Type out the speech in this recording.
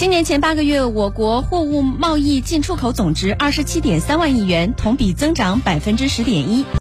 今年前八个月我国货物贸易进出口总值二十七点三万亿元同比增长百分之十点一。